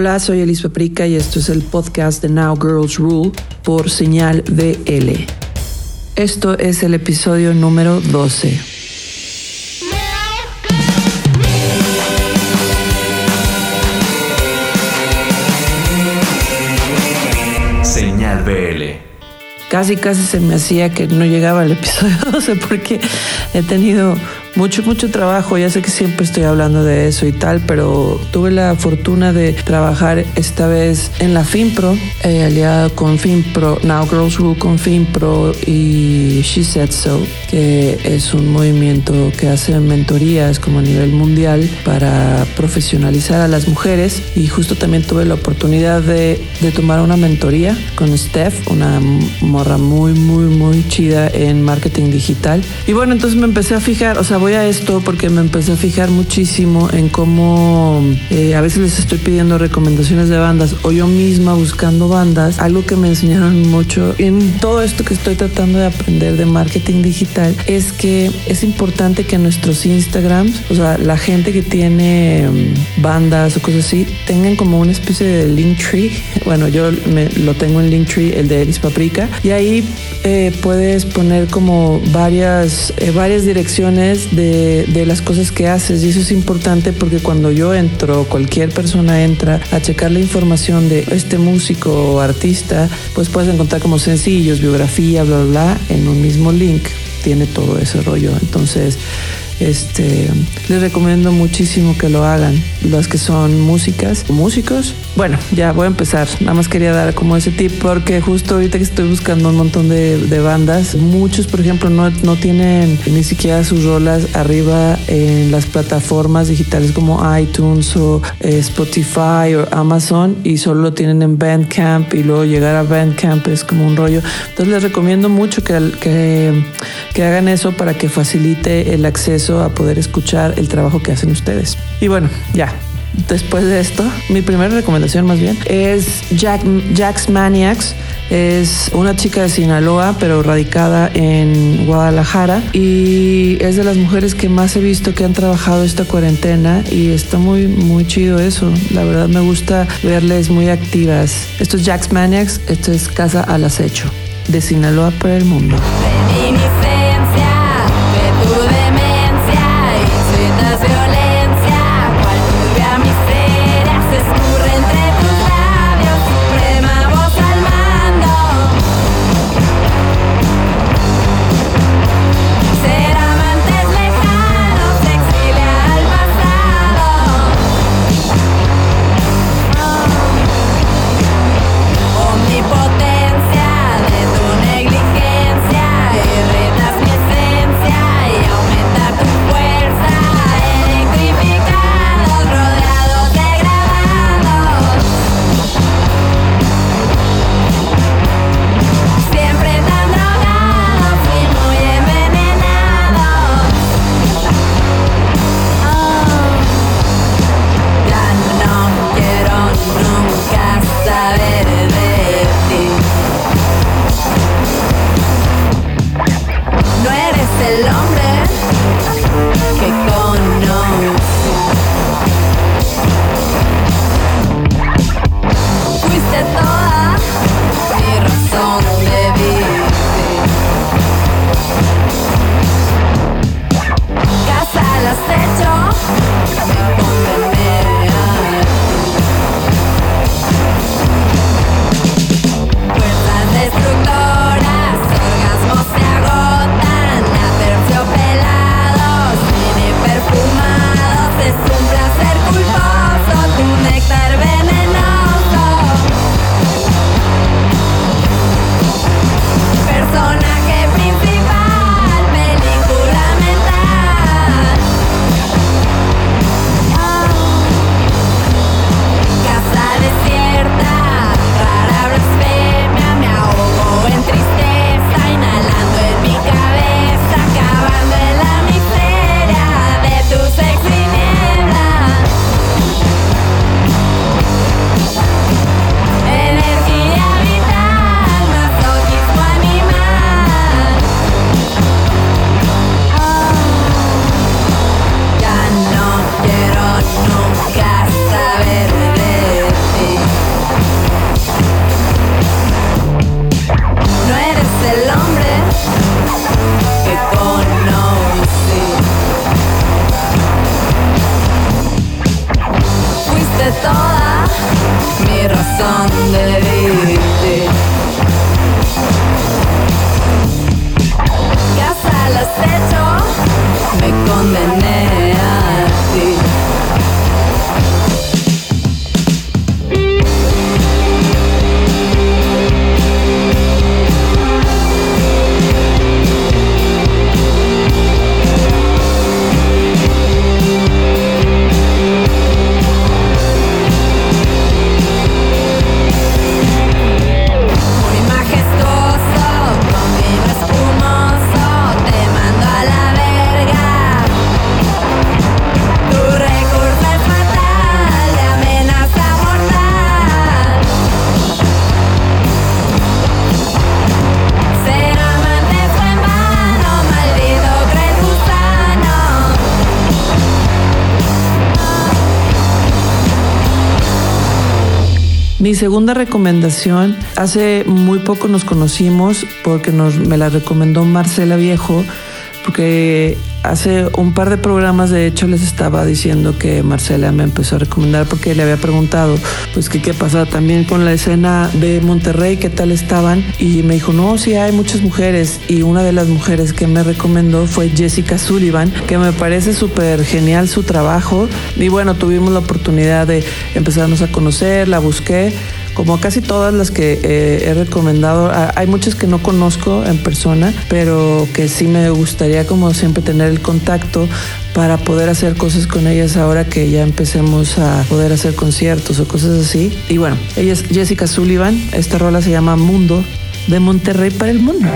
Hola, soy Elis Paprika y esto es el podcast de Now Girls Rule por señal BL. Esto es el episodio número 12. Señal BL. Casi, casi se me hacía que no llegaba al episodio 12 porque he tenido mucho, mucho trabajo. Ya sé que siempre estoy hablando de eso y tal, pero tuve la fortuna de trabajar esta vez en la FinPro, eh, aliada con FinPro, Now Girls Rule con FinPro y She Said So, que es un movimiento que hace mentorías como a nivel mundial para profesionalizar a las mujeres. Y justo también tuve la oportunidad de, de tomar una mentoría con Steph, una morra muy, muy, muy chida en marketing digital. Y bueno, entonces me empecé a fijar, o sea, voy a esto porque me empecé a fijar muchísimo en cómo eh, a veces les estoy pidiendo recomendaciones de bandas o yo misma buscando bandas. Algo que me enseñaron mucho en todo esto que estoy tratando de aprender de marketing digital es que es importante que nuestros Instagrams, o sea, la gente que tiene mm, bandas o cosas así, tengan como una especie de link tree. Bueno, yo me, lo tengo en Linktree, el de Elis Paprika, y ahí eh, puedes poner como varias, eh, varias direcciones de, las cosas que haces y eso es importante porque cuando yo entro, cualquier persona entra a checar la información de este músico o artista, pues puedes encontrar como sencillos, biografía, bla, bla, bla, en un mismo link tiene todo ese rollo. Entonces, este, les recomiendo muchísimo que lo hagan. Las que son músicas, músicos. Bueno, ya voy a empezar. Nada más quería dar como ese tip porque justo ahorita que estoy buscando un montón de, bandas, muchos, por ejemplo, no, no, tienen ni siquiera sus rolas arriba en las plataformas digitales como iTunes o eh, Spotify o Amazon y solo lo tienen en Bandcamp y luego llegar a Bandcamp es como un rollo. Entonces les recomiendo mucho que, que, que hagan eso para que facilite el acceso a poder escuchar el trabajo que hacen ustedes. Y bueno, ya, después de esto, mi primera recomendación más bien es Jack, Jack's Maniacs. Es una chica de Sinaloa, pero radicada en Guadalajara. Y es de las mujeres que más he visto que han trabajado esta cuarentena. Y está muy, muy chido eso. La verdad me gusta verles muy activas. Esto es Jack's Maniacs. Esto es Casa al Acecho. De Sinaloa para el mundo. Segunda recomendación, hace muy poco nos conocimos porque nos, me la recomendó Marcela Viejo, porque hace un par de programas de hecho les estaba diciendo que Marcela me empezó a recomendar porque le había preguntado pues que qué pasaba también con la escena de Monterrey, qué tal estaban y me dijo no, sí hay muchas mujeres y una de las mujeres que me recomendó fue Jessica Sullivan que me parece súper genial su trabajo y bueno tuvimos la oportunidad de empezarnos a conocer, la busqué como casi todas las que eh, he recomendado, hay muchas que no conozco en persona, pero que sí me gustaría como siempre tener el contacto para poder hacer cosas con ellas ahora que ya empecemos a poder hacer conciertos o cosas así. Y bueno, ella es Jessica Sullivan, esta rola se llama Mundo, de Monterrey para el mundo.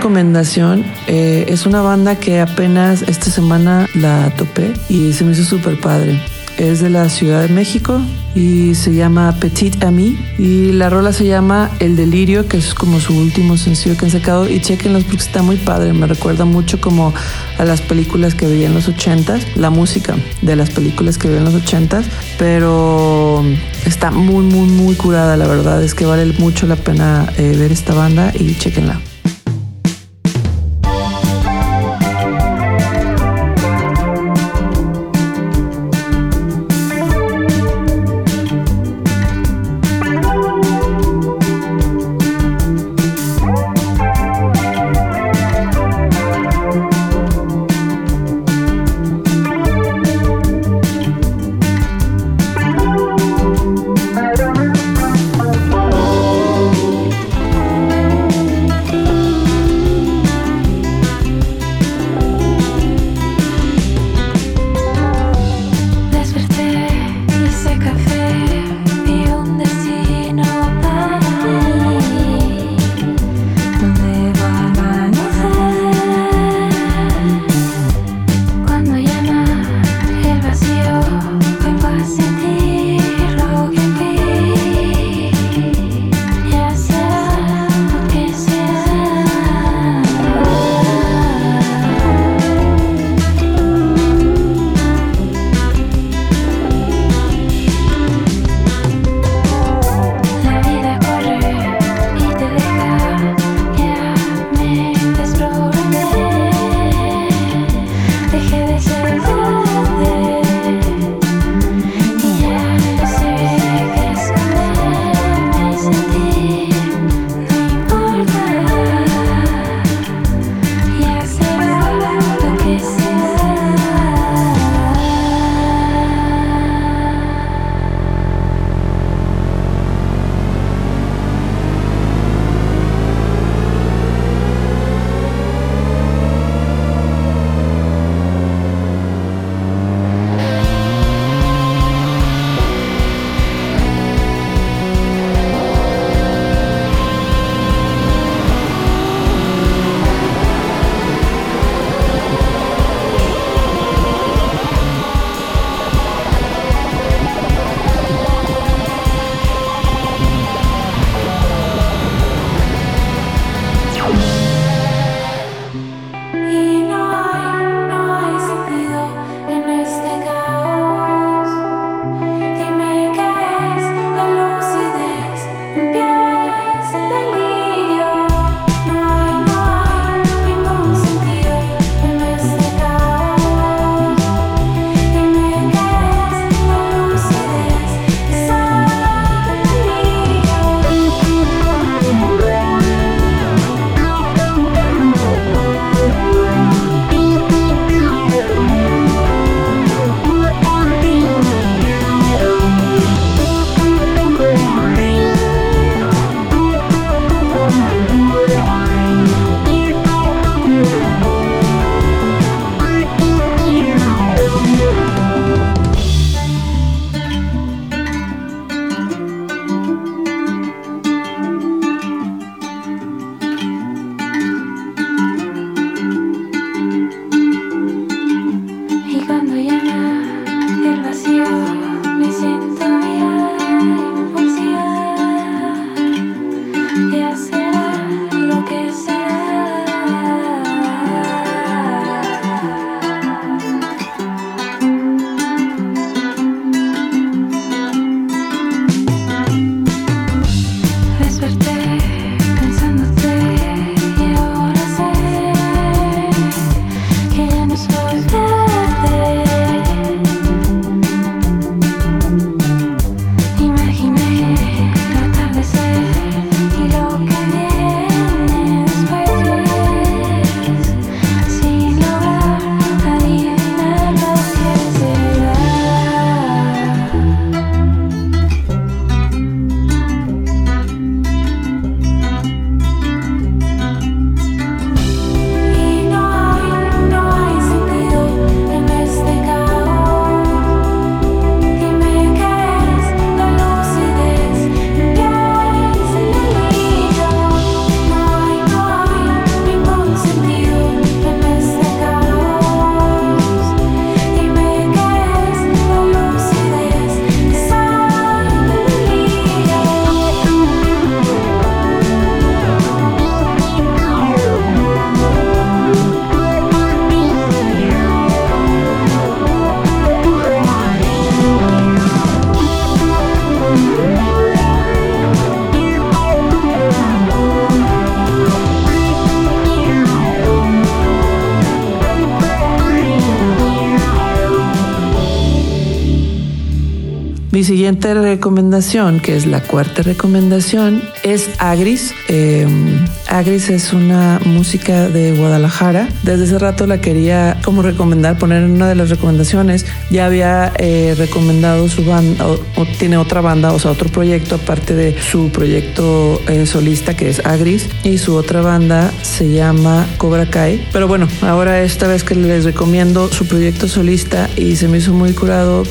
Recomendación eh, es una banda que apenas esta semana la topé y se me hizo súper padre. Es de la Ciudad de México y se llama Petit Ami y la rola se llama El Delirio, que es como su último sencillo que han sacado y chequenlos porque está muy padre, me recuerda mucho como a las películas que veía en los ochentas, la música de las películas que veía en los ochentas, pero está muy muy muy curada, la verdad es que vale mucho la pena eh, ver esta banda y chequenla. Mi siguiente recomendación, que es la cuarta recomendación, es Agris. Eh, Agris es una música de Guadalajara. Desde hace rato la quería como recomendar, poner en una de las recomendaciones. Ya había eh, recomendado su banda, o, o tiene otra banda, o sea, otro proyecto aparte de su proyecto eh, solista que es Agris y su otra banda se llama Cobra Kai. Pero bueno, ahora esta vez que les recomiendo su proyecto solista y se me hizo muy curado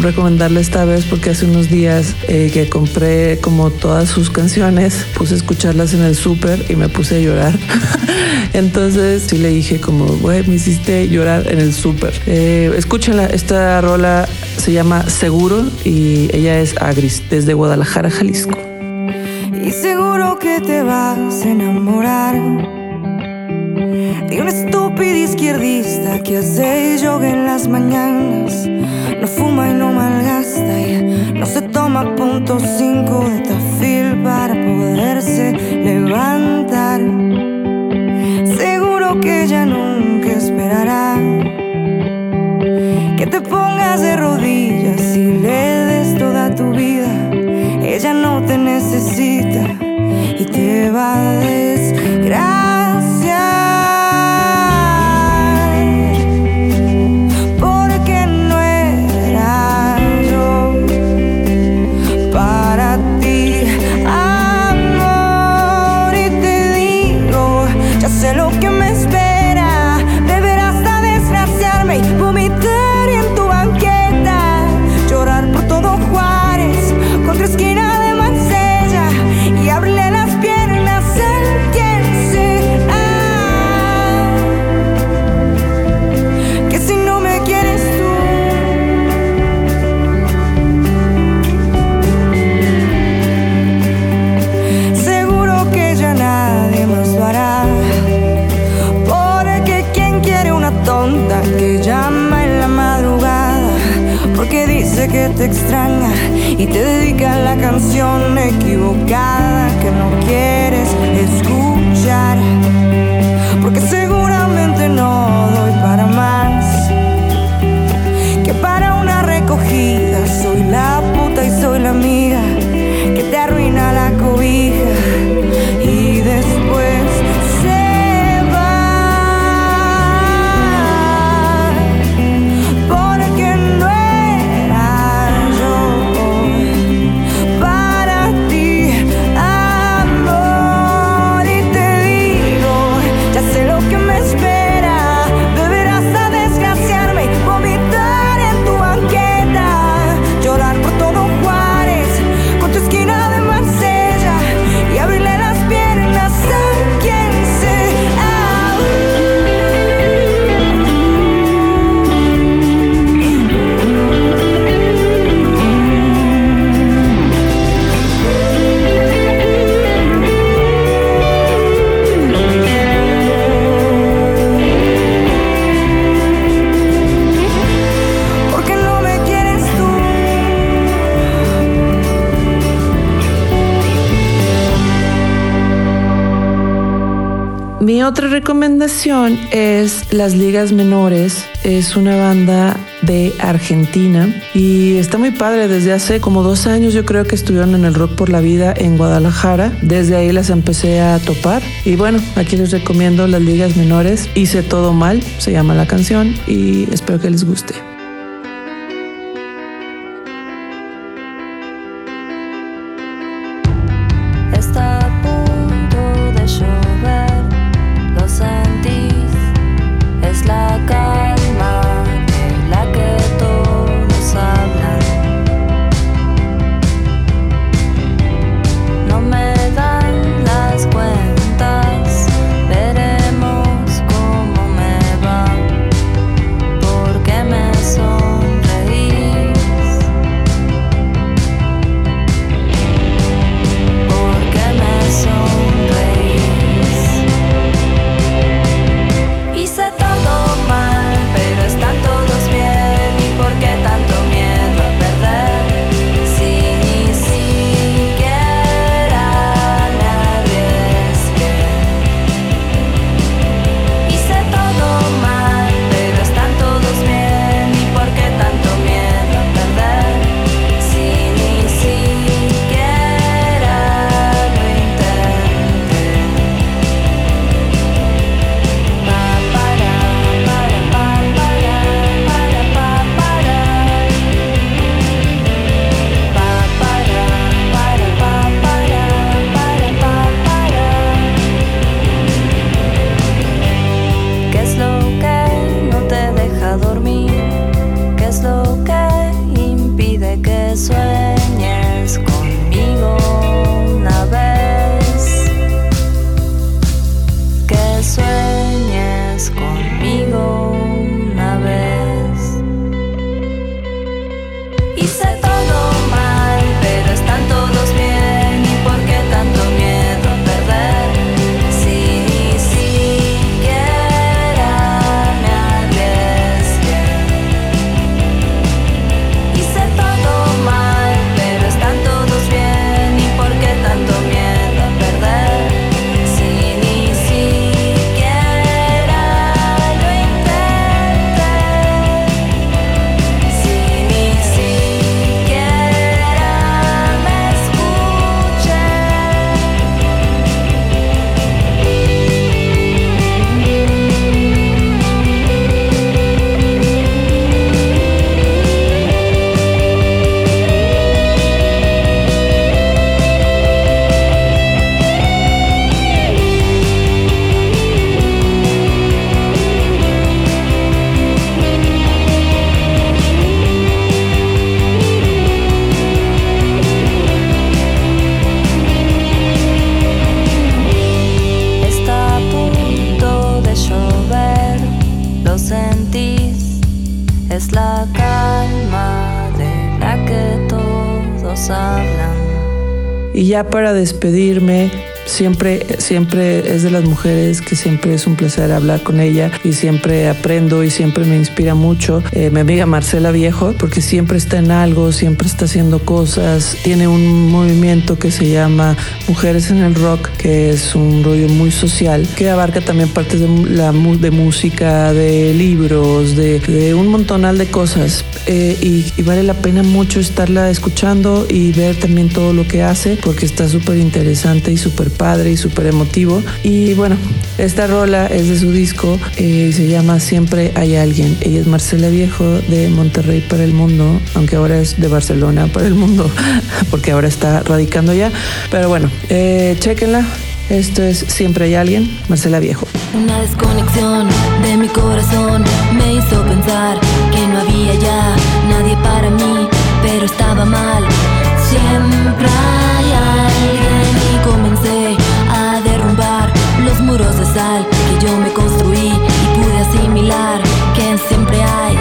recomendarle esta vez porque hace unos días eh, que compré como todas sus canciones, puse a escucharlas en el súper y me puse a llorar. Entonces sí le dije como, güey, me hiciste llorar en el súper. Eh, escúchenla, esta rola se llama Seguro y ella es Agris desde Guadalajara, Jalisco. Y seguro que te vas a enamorar de un estúpido izquierdista que hace yoga en las mañanas. No fuma y no malgasta y no se toma punto cinco de tafil para poderse levantar. Que te extraña y te dedica la canción equivocada que no quieres escuchar. Porque seguramente no doy para más que para una recogida. Soy la puta y soy la amiga que te arruina la cobija recomendación es Las Ligas Menores. Es una banda de Argentina y está muy padre. Desde hace como dos años yo creo que estuvieron en el Rock por la Vida en Guadalajara. Desde ahí las empecé a topar. Y bueno, aquí les recomiendo Las Ligas Menores. Hice todo mal, se llama la canción y espero que les guste. sweat. Para despedirme, siempre, siempre es de las mujeres que siempre es un placer hablar con ella y siempre aprendo y siempre me inspira mucho. Eh, mi amiga Marcela Viejo, porque siempre está en algo, siempre está haciendo cosas. Tiene un movimiento que se llama Mujeres en el Rock, que es un rollo muy social, que abarca también partes de, la, de música, de libros, de, un montonal de cosas. Eh, y vale la pena mucho estarla escuchando y ver también todo lo que hace, porque está súper interesante y súper padre y súper emotivo. Y bueno, esta rola es de su disco eh, y se llama Siempre hay alguien. Ella es Marcela Viejo de Monterrey para el mundo, aunque ahora es de Barcelona para el mundo, porque ahora está radicando ya. Pero bueno, eh, chequenla. Esto es Siempre hay alguien, Marcela Viejo. Una desconexión de mi corazón me hizo pensar que no había ya nadie para mí, pero estaba mal. Siempre hay alguien que yo me construí y pude asimilar que siempre hay,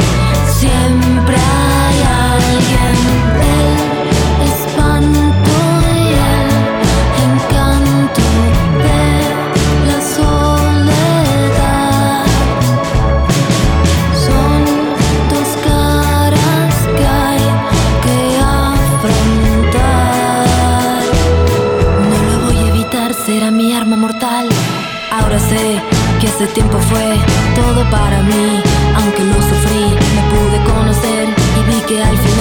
ese tiempo fue todo para mí. Aunque lo sufrí, me pude conocer y vi que al final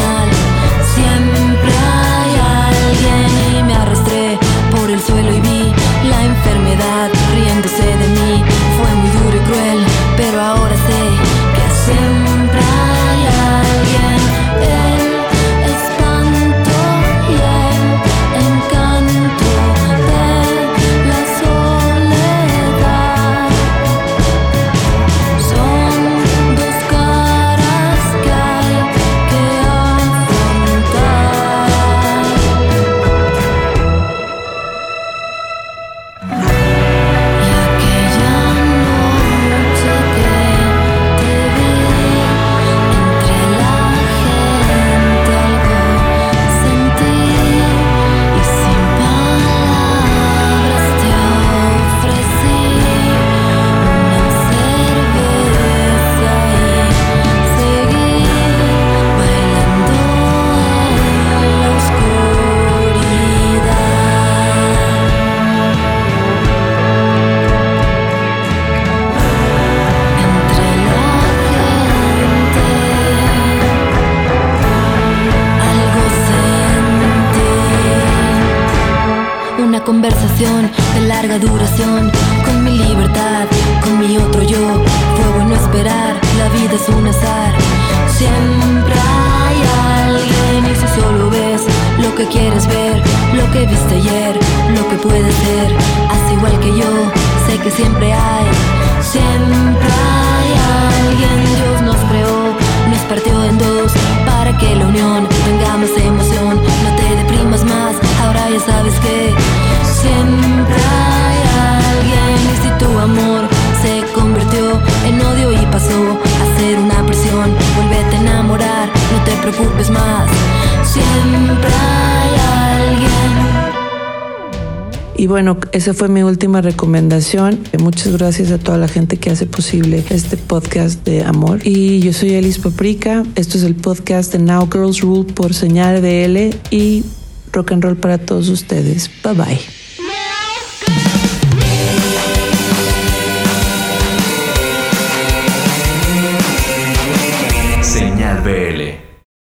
bueno, esa fue mi última recomendación. Muchas gracias a toda la gente que hace posible este podcast de amor. Y yo soy Elis Paprika. Esto es el podcast de Now Girls Rule por Señal BL y rock and roll para todos ustedes. Bye bye.